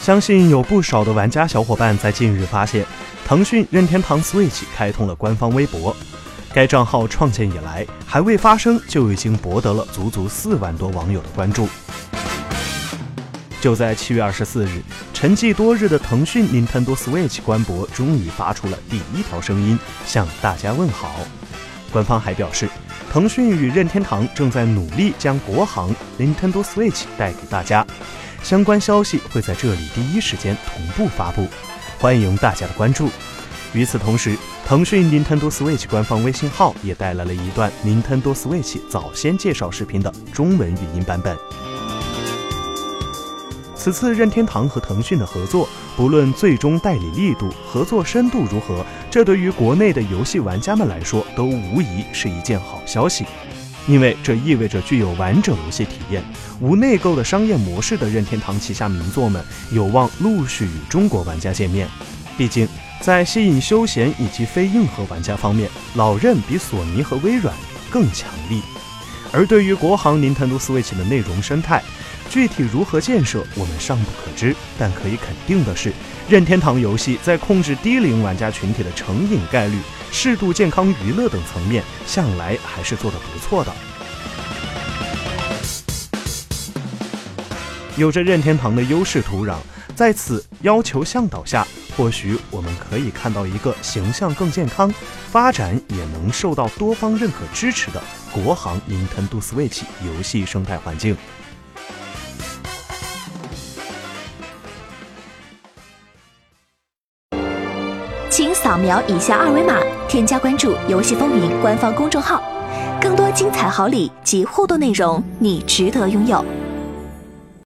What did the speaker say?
相信有不少的玩家小伙伴在近日发现，腾讯任天堂 Switch 开通了官方微博。该账号创建以来，还未发声就已经博得了足足四万多网友的关注。就在七月二十四日，沉寂多日的腾讯 Nintendo Switch 官博终于发出了第一条声音，向大家问好。官方还表示，腾讯与任天堂正在努力将国行 Nintendo Switch 带给大家，相关消息会在这里第一时间同步发布，欢迎大家的关注。与此同时，腾讯 Nintendo Switch 官方微信号也带来了一段 Nintendo Switch 早先介绍视频的中文语音版本。此次任天堂和腾讯的合作，不论最终代理力度、合作深度如何，这对于国内的游戏玩家们来说，都无疑是一件好消息，因为这意味着具有完整游戏体验、无内购的商业模式的任天堂旗下名作们，有望陆续与中国玩家见面。毕竟。在吸引休闲以及非硬核玩家方面，老任比索尼和微软更强力。而对于国行 Nintendo Switch 的内容生态，具体如何建设，我们尚不可知。但可以肯定的是，任天堂游戏在控制低龄玩家群体的成瘾概率、适度健康娱乐等层面，向来还是做得不错的。有着任天堂的优势土壤，在此要求向导下。或许我们可以看到一个形象更健康、发展也能受到多方认可支持的国行 Nintendo Switch 游戏生态环境。请扫描以下二维码，添加关注“游戏风云”官方公众号，更多精彩好礼及互动内容，你值得拥有。